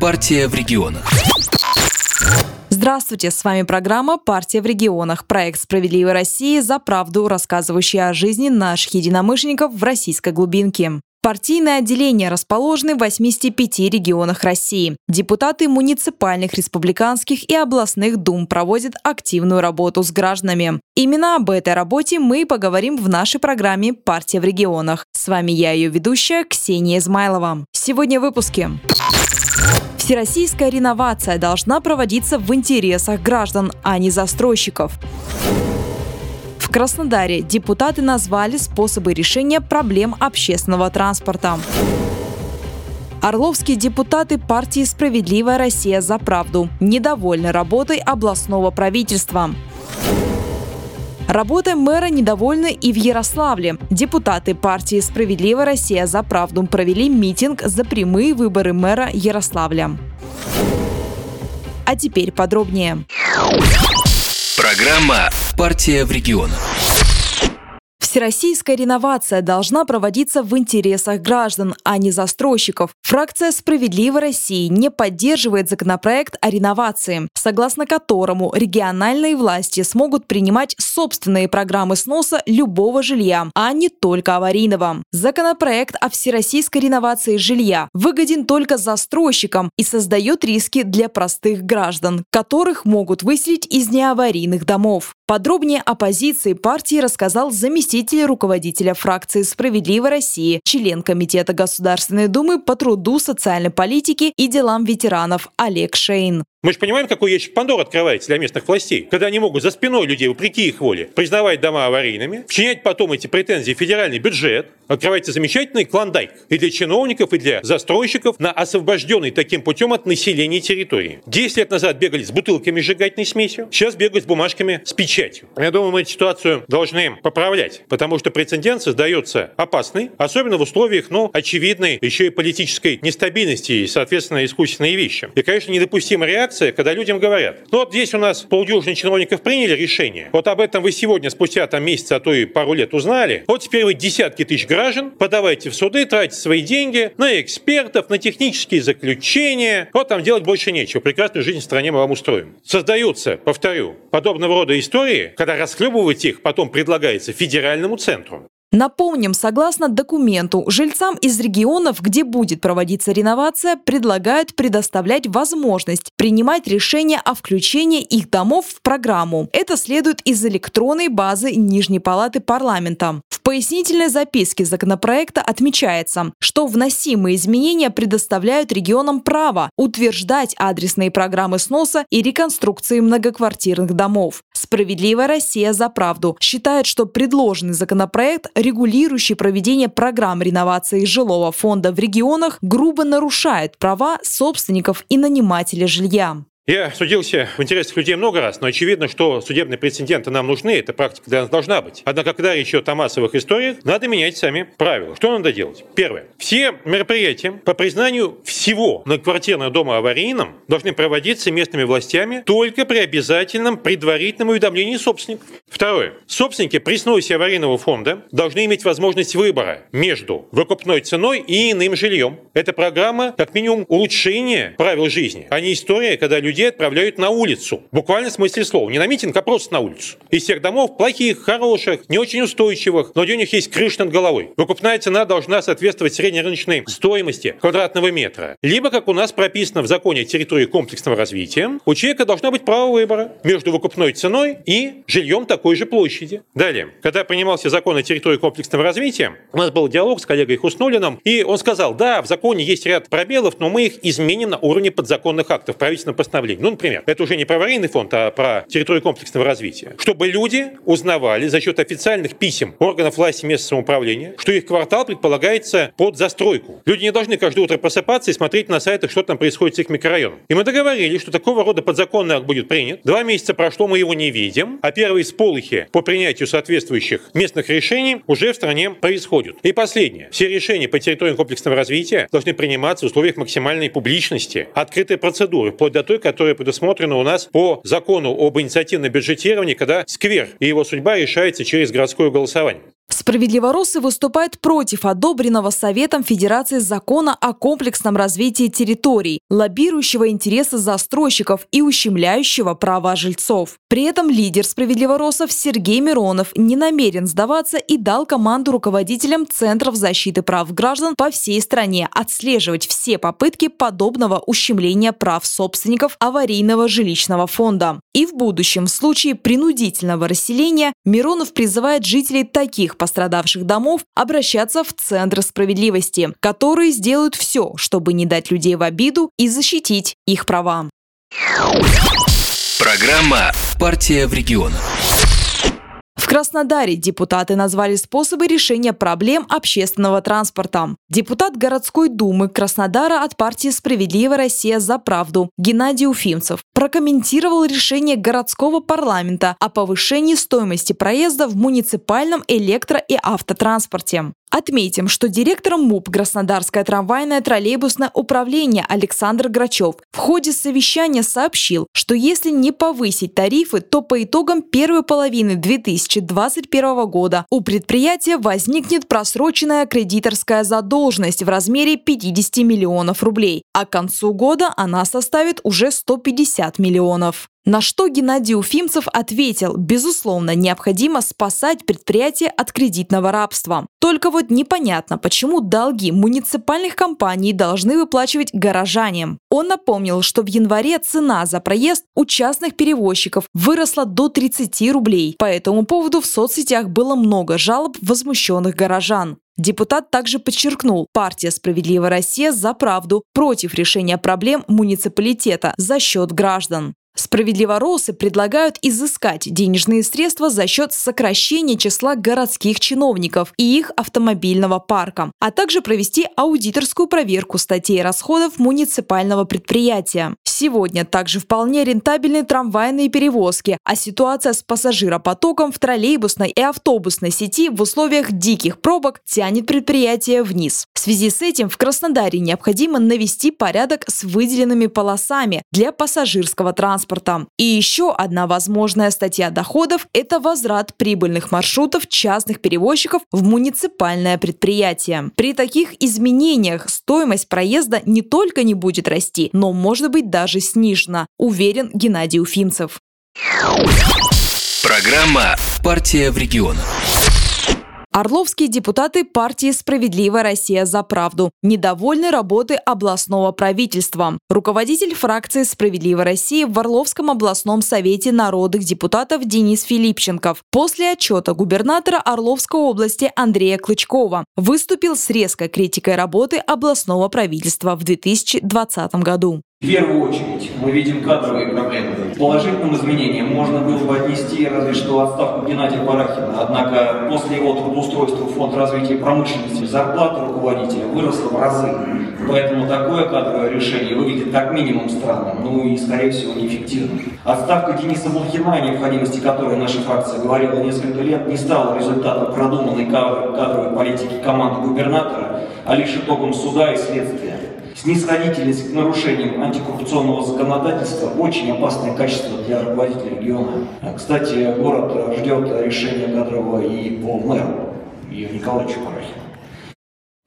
Партия в регионах. Здравствуйте, с вами программа «Партия в регионах», проект «Справедливой России» за правду, рассказывающий о жизни наших единомышленников в российской глубинке. Партийные отделения расположены в 85 регионах России. Депутаты муниципальных, республиканских и областных дум проводят активную работу с гражданами. Именно об этой работе мы поговорим в нашей программе «Партия в регионах». С вами я, ее ведущая, Ксения Измайлова. Сегодня в выпуске. Всероссийская реновация должна проводиться в интересах граждан, а не застройщиков. В Краснодаре депутаты назвали способы решения проблем общественного транспорта. Орловские депутаты партии «Справедливая Россия за правду» недовольны работой областного правительства. Работой мэра недовольны и в Ярославле. Депутаты партии «Справедливая Россия за правду» провели митинг за прямые выборы мэра Ярославля. А теперь подробнее. Программа «Партия в регионах». Всероссийская реновация должна проводиться в интересах граждан, а не застройщиков. Фракция «Справедливой России» не поддерживает законопроект о реновации, согласно которому региональные власти смогут принимать собственные программы сноса любого жилья, а не только аварийного. Законопроект о всероссийской реновации жилья выгоден только застройщикам и создает риски для простых граждан, которых могут выселить из неаварийных домов. Подробнее о позиции партии рассказал заместитель руководителя фракции «Справедливой России», член Комитета Государственной Думы по труду, социальной политике и делам ветеранов Олег Шейн. Мы же понимаем, какой ящик Пандора открывается для местных властей, когда они могут за спиной людей, вопреки их воле, признавать дома аварийными, вчинять потом эти претензии в федеральный бюджет, открывается замечательный клондайк и для чиновников, и для застройщиков на освобожденный таким путем от населения территории. Десять лет назад бегали с бутылками сжигательной смесью, сейчас бегают с бумажками с печатью. Я думаю, мы эту ситуацию должны поправлять, потому что прецедент создается опасный, особенно в условиях, ну, очевидной еще и политической нестабильности и, соответственно, искусственные вещи. И, конечно, недопустима реакция реакция, когда людям говорят, ну вот здесь у нас полдюжины чиновников приняли решение, вот об этом вы сегодня, спустя там месяц, а то и пару лет узнали, вот теперь вы десятки тысяч граждан подавайте в суды, тратите свои деньги на экспертов, на технические заключения, вот там делать больше нечего, прекрасную жизнь в стране мы вам устроим. Создаются, повторю, подобного рода истории, когда расхлебывать их потом предлагается федеральному центру. Напомним, согласно документу, жильцам из регионов, где будет проводиться реновация, предлагают предоставлять возможность принимать решения о включении их домов в программу. Это следует из электронной базы Нижней палаты парламента. В пояснительной записке законопроекта отмечается, что вносимые изменения предоставляют регионам право утверждать адресные программы сноса и реконструкции многоквартирных домов. Справедливая Россия за правду считает, что предложенный законопроект регулирующий проведение программ реновации жилого фонда в регионах, грубо нарушает права собственников и нанимателя жилья. Я судился в интересах людей много раз, но очевидно, что судебные прецеденты нам нужны, эта практика для нас должна быть. Однако, когда речь идет о массовых историях, надо менять сами правила. Что надо делать? Первое. Все мероприятия по признанию всего многоквартирного дома аварийным должны проводиться местными властями только при обязательном предварительном уведомлении собственников. Второе. Собственники при сносе аварийного фонда должны иметь возможность выбора между выкупной ценой и иным жильем. Это программа, как минимум, улучшения правил жизни, а не история, когда люди людей отправляют на улицу. Буквально в смысле слова. Не на митинг, а просто на улицу. Из всех домов плохих, хороших, не очень устойчивых, но где у них есть крыша над головой. Выкупная цена должна соответствовать среднерыночной стоимости квадратного метра. Либо, как у нас прописано в законе о территории комплексного развития, у человека должно быть право выбора между выкупной ценой и жильем такой же площади. Далее, когда принимался закон о территории комплексного развития, у нас был диалог с коллегой Хуснулиным, и он сказал, да, в законе есть ряд пробелов, но мы их изменим на уровне подзаконных актов правительственного постановления направлений. Ну, например, это уже не про аварийный фонд, а про территорию комплексного развития. Чтобы люди узнавали за счет официальных писем органов власти местного самоуправления, что их квартал предполагается под застройку. Люди не должны каждое утро просыпаться и смотреть на сайтах, что там происходит с их микрорайоном. И мы договорились, что такого рода подзаконный акт будет принят. Два месяца прошло, мы его не видим, а первые сполохи по принятию соответствующих местных решений уже в стране происходят. И последнее. Все решения по территории комплексного развития должны приниматься в условиях максимальной публичности, открытой процедуры, вплоть до той, которая предусмотрена у нас по закону об инициативном бюджетировании, когда сквер и его судьба решается через городское голосование. Справедливоросы выступают против одобренного Советом Федерации закона о комплексном развитии территорий, лоббирующего интересы застройщиков и ущемляющего права жильцов. При этом лидер справедливоросов Сергей Миронов не намерен сдаваться и дал команду руководителям Центров защиты прав граждан по всей стране отслеживать все попытки подобного ущемления прав собственников аварийного жилищного фонда. И в будущем, в случае принудительного расселения, Миронов призывает жителей таких пострадавших домов обращаться в Центр справедливости, которые сделают все, чтобы не дать людей в обиду и защитить их права. Программа «Партия в регионах». Краснодаре депутаты назвали способы решения проблем общественного транспорта. Депутат городской думы Краснодара от партии «Справедливая Россия за правду» Геннадий Уфимцев прокомментировал решение городского парламента о повышении стоимости проезда в муниципальном электро- и автотранспорте. Отметим, что директором МУП Краснодарское трамвайное троллейбусное управление Александр Грачев в ходе совещания сообщил, что если не повысить тарифы, то по итогам первой половины 2021 года у предприятия возникнет просроченная кредиторская задолженность в размере 50 миллионов рублей, а к концу года она составит уже 150 миллионов. На что Геннадий Уфимцев ответил, безусловно, необходимо спасать предприятие от кредитного рабства. Только вот непонятно, почему долги муниципальных компаний должны выплачивать горожане. Он напомнил, что в январе цена за проезд у частных перевозчиков выросла до 30 рублей. По этому поводу в соцсетях было много жалоб возмущенных горожан. Депутат также подчеркнул, партия «Справедливая Россия» за правду против решения проблем муниципалитета за счет граждан. Справедливоросы предлагают изыскать денежные средства за счет сокращения числа городских чиновников и их автомобильного парка, а также провести аудиторскую проверку статей расходов муниципального предприятия. Сегодня также вполне рентабельны трамвайные перевозки, а ситуация с пассажиропотоком в троллейбусной и автобусной сети в условиях диких пробок тянет предприятие вниз. В связи с этим в Краснодаре необходимо навести порядок с выделенными полосами для пассажирского транспорта. И еще одна возможная статья доходов – это возврат прибыльных маршрутов частных перевозчиков в муниципальное предприятие. При таких изменениях стоимость проезда не только не будет расти, но может быть даже снижена, уверен Геннадий Уфимцев. Программа «Партия в регионах». Орловские депутаты партии «Справедливая Россия за правду» недовольны работой областного правительства. Руководитель фракции «Справедливая Россия» в Орловском областном совете народных депутатов Денис Филипченков после отчета губернатора Орловской области Андрея Клычкова выступил с резкой критикой работы областного правительства в 2020 году. В первую очередь мы видим кадровые проблемы. Положительным изменениям можно было бы отнести разве что отставку Геннадия Барахина. Однако после его трудоустройства в Фонд развития промышленности зарплата руководителя выросла в разы. Поэтому такое кадровое решение выглядит как минимум странным, ну и, скорее всего, неэффективным. Отставка Дениса Блохина, о необходимости которой наша фракция говорила несколько лет, не стала результатом продуманной кадровой политики команды губернатора, а лишь итогом суда и следствия. Снисходительность к нарушениям антикоррупционного законодательства – очень опасное качество для руководителя региона. Кстати, город ждет решения кадрового и по мэру Юрию Николаевичу.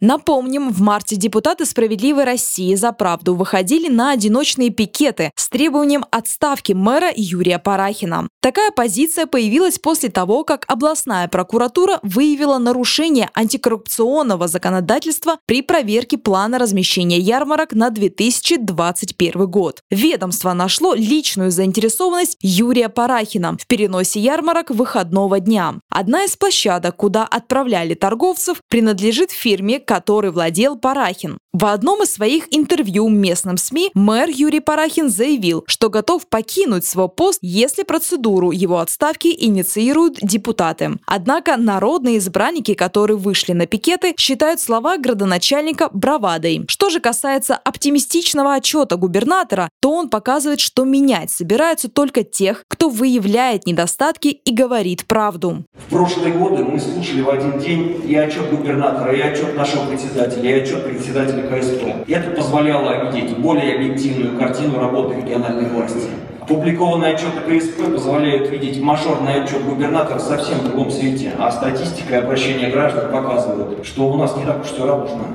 Напомним, в марте депутаты «Справедливой России за правду» выходили на одиночные пикеты с требованием отставки мэра Юрия Парахина. Такая позиция появилась после того, как областная прокуратура выявила нарушение антикоррупционного законодательства при проверке плана размещения ярмарок на 2021 год. Ведомство нашло личную заинтересованность Юрия Парахина в переносе ярмарок выходного дня. Одна из площадок, куда отправляли торговцев, принадлежит фирме который владел Парахин. В одном из своих интервью местным СМИ мэр Юрий Парахин заявил, что готов покинуть свой пост, если процедуру его отставки инициируют депутаты. Однако народные избранники, которые вышли на пикеты, считают слова градоначальника бравадой. Что же касается оптимистичного отчета губернатора, то он показывает, что менять собираются только тех, кто выявляет недостатки и говорит правду. В прошлые годы мы слушали в один день и отчет губернатора, и отчет нашего председателя, и отчет председателя КСП. И это позволяло видеть более объективную картину работы региональной власти. Опубликованные отчеты КСП позволяют видеть мажорный отчет губернатора совсем в другом свете, а статистика и обращения граждан показывают, что у нас не так уж все радужно.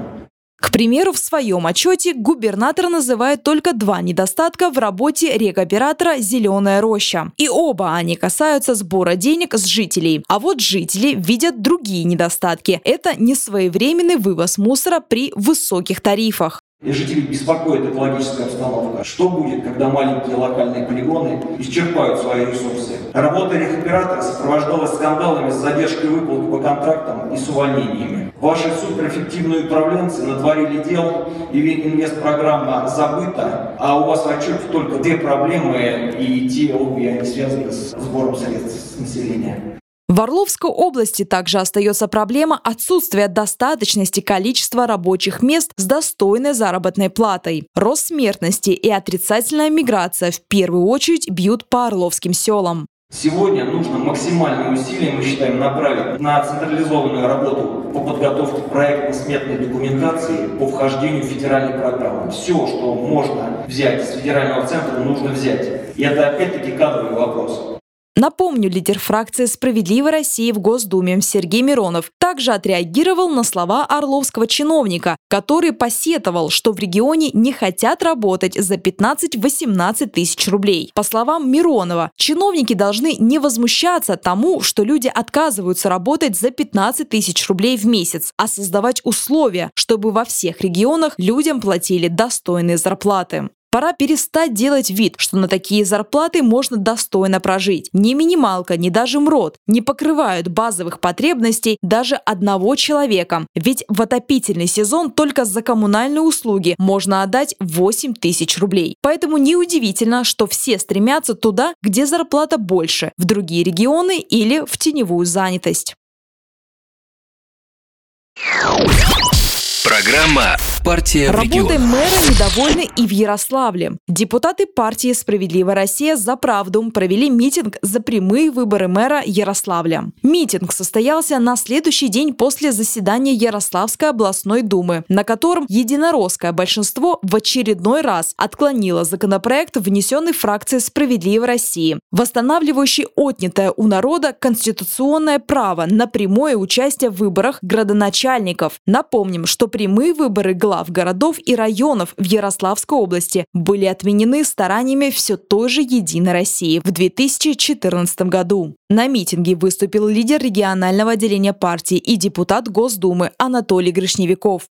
К примеру, в своем отчете губернатор называет только два недостатка в работе рекоператора «Зеленая роща». И оба они касаются сбора денег с жителей. А вот жители видят другие недостатки. Это несвоевременный вывоз мусора при высоких тарифах. И жителей беспокоит экологическая обстановка. Что будет, когда маленькие локальные полигоны исчерпают свои ресурсы? Работа рекоператора сопровождалась скандалами с задержкой выплат по контрактам и с увольнениями. Ваши суперэффективные управленцы натворили дел, и инвестпрограмма забыта, а у вас в отчете только две проблемы, и те обе они связаны с сбором средств с населения. В Орловской области также остается проблема отсутствия достаточности количества рабочих мест с достойной заработной платой. Рост смертности и отрицательная миграция в первую очередь бьют по орловским селам. Сегодня нужно максимальные усилия, мы считаем, направить на централизованную работу по подготовке проектно-сметной документации по вхождению в федеральные программы. Все, что можно взять из федерального центра, нужно взять. И это опять-таки кадровый вопрос. Напомню, лидер фракции «Справедливой России» в Госдуме Сергей Миронов также отреагировал на слова орловского чиновника, который посетовал, что в регионе не хотят работать за 15-18 тысяч рублей. По словам Миронова, чиновники должны не возмущаться тому, что люди отказываются работать за 15 тысяч рублей в месяц, а создавать условия, чтобы во всех регионах людям платили достойные зарплаты. Пора перестать делать вид, что на такие зарплаты можно достойно прожить. Ни минималка, ни даже МРОД не покрывают базовых потребностей даже одного человека. Ведь в отопительный сезон только за коммунальные услуги можно отдать 8 тысяч рублей. Поэтому неудивительно, что все стремятся туда, где зарплата больше, в другие регионы или в теневую занятость. Программа «Партия в Работой мэра недовольны и в Ярославле. Депутаты партии «Справедливая Россия за правду» провели митинг за прямые выборы мэра Ярославля. Митинг состоялся на следующий день после заседания Ярославской областной думы, на котором единоросское большинство в очередной раз отклонило законопроект, внесенный фракцией «Справедливой России», восстанавливающий отнятое у народа конституционное право на прямое участие в выборах градоначальников. Напомним, что прямые выборы глав городов и районов в Ярославской области были отменены стараниями все той же «Единой России» в 2014 году. На митинге выступил лидер регионального отделения партии и депутат Госдумы Анатолий Гришневиков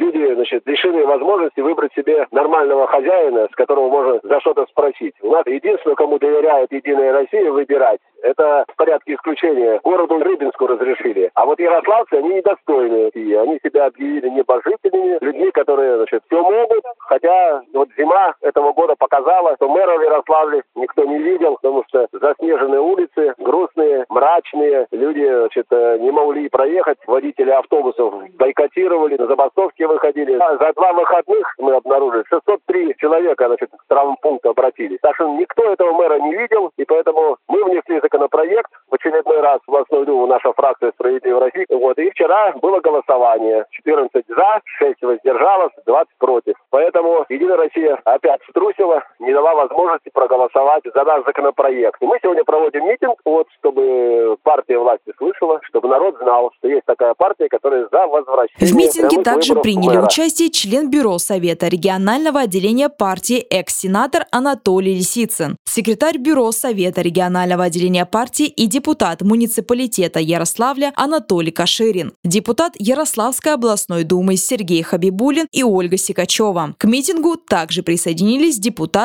люди значит, лишены возможности выбрать себе нормального хозяина, с которого можно за что-то спросить. У нас единственное, кому доверяет Единая Россия выбирать, это в порядке исключения городу Рыбинску разрешили. А вот ярославцы, они недостойны. И они себя объявили небожителями, людьми, которые значит, все могут. Хотя вот зима этого года показала, что мэра в Ярославле никто не видел, потому что заснеженные улицы, грустные, мрачные. Люди значит, не могли проехать. Водители автобусов бойкотировали, на забастовки выходили. А за два выходных мы обнаружили 603 человека значит, к травмпункту обратились. Так что никто этого мэра не видел, и поэтому мы внесли законопроект в очередной раз в областную думу наша фракция «Справедливая Россия». Вот, и вчера было голосование. 14 за, 6 воздержалось, 20 против. Поэтому Единая Россия опять струсила, не дала возможности проголосовать за наш законопроект. И мы сегодня проводим митинг, вот, чтобы партия власти слышала, чтобы народ знал, что есть такая партия, которая за возвращение. В митинге также приняли мэра. участие член Бюро Совета регионального отделения партии экс-сенатор Анатолий Лисицын, секретарь Бюро Совета регионального отделения партии и депутат муниципалитета Ярославля Анатолий Каширин, депутат Ярославской областной думы Сергей Хабибулин и Ольга Сикачева. К митингу также присоединились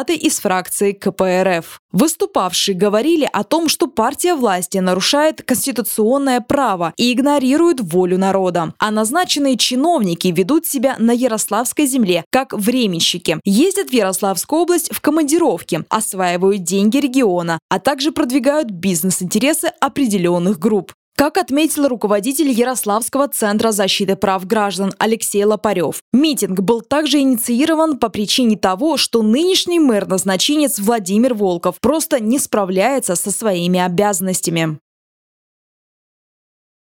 депутаты из фракции КПРФ. Выступавшие говорили о том, что партия власти нарушает конституционное право и игнорирует волю народа, а назначенные чиновники ведут себя на Ярославской земле как временщики, ездят в Ярославскую область в командировки, осваивают деньги региона, а также продвигают бизнес-интересы определенных групп. Как отметил руководитель Ярославского центра защиты прав граждан Алексей Лопарев, митинг был также инициирован по причине того, что нынешний мэр-назначенец Владимир Волков просто не справляется со своими обязанностями.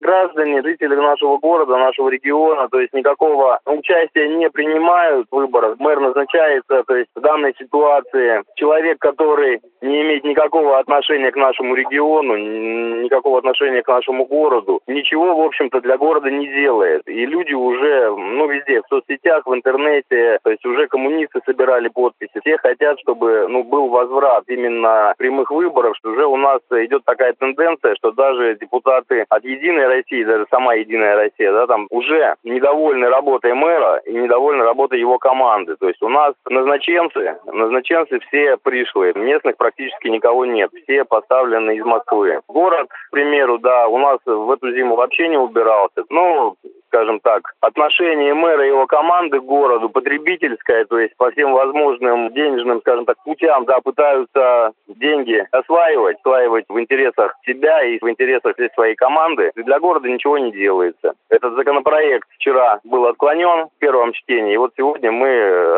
Граждане, жители нашего города, нашего региона, то есть никакого участия не принимают в выборах. Мэр назначается, то есть в данной ситуации человек, который не имеет никакого отношения к нашему региону, никакого отношения к нашему городу, ничего, в общем-то, для города не делает. И люди уже, ну, везде, в соцсетях, в интернете, то есть уже коммунисты собирали подписи. Все хотят, чтобы, ну, был возврат именно прямых выборов, что уже у нас идет такая тенденция, что даже депутаты от «Единой России», даже сама «Единая Россия», да, там уже недовольны работой мэра и недовольны работой его команды. То есть у нас назначенцы, назначенцы все пришлые, местных практически никого нет. Все поставлены из Москвы. Город, к примеру, да, у нас в эту зиму вообще не убирался. Ну, скажем так, отношение мэра и его команды к городу потребительское, то есть по всем возможным денежным, скажем так, путям, да, пытаются деньги осваивать, осваивать в интересах себя и в интересах всей своей команды. И для города ничего не делается. Этот законопроект вчера был отклонен в первом чтении, и вот сегодня мы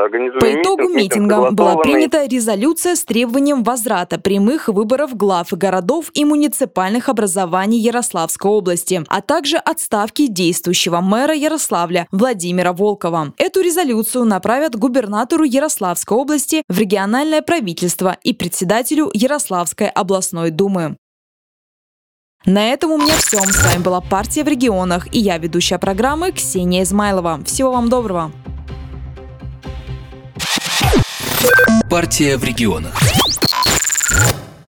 организуем По итогу митинг, митинга была принята резолюция с требованием возврата прямых выборов глав городов и муниципальных образований Ярославской области, а также отставки действующего мэра Ярославля Владимира Волкова. Эту резолюцию направят губернатору Ярославской области в региональное правительство и председателю Ярославской областной думы. На этом у меня все. С вами была «Партия в регионах» и я, ведущая программы Ксения Измайлова. Всего вам доброго. «Партия в регионах».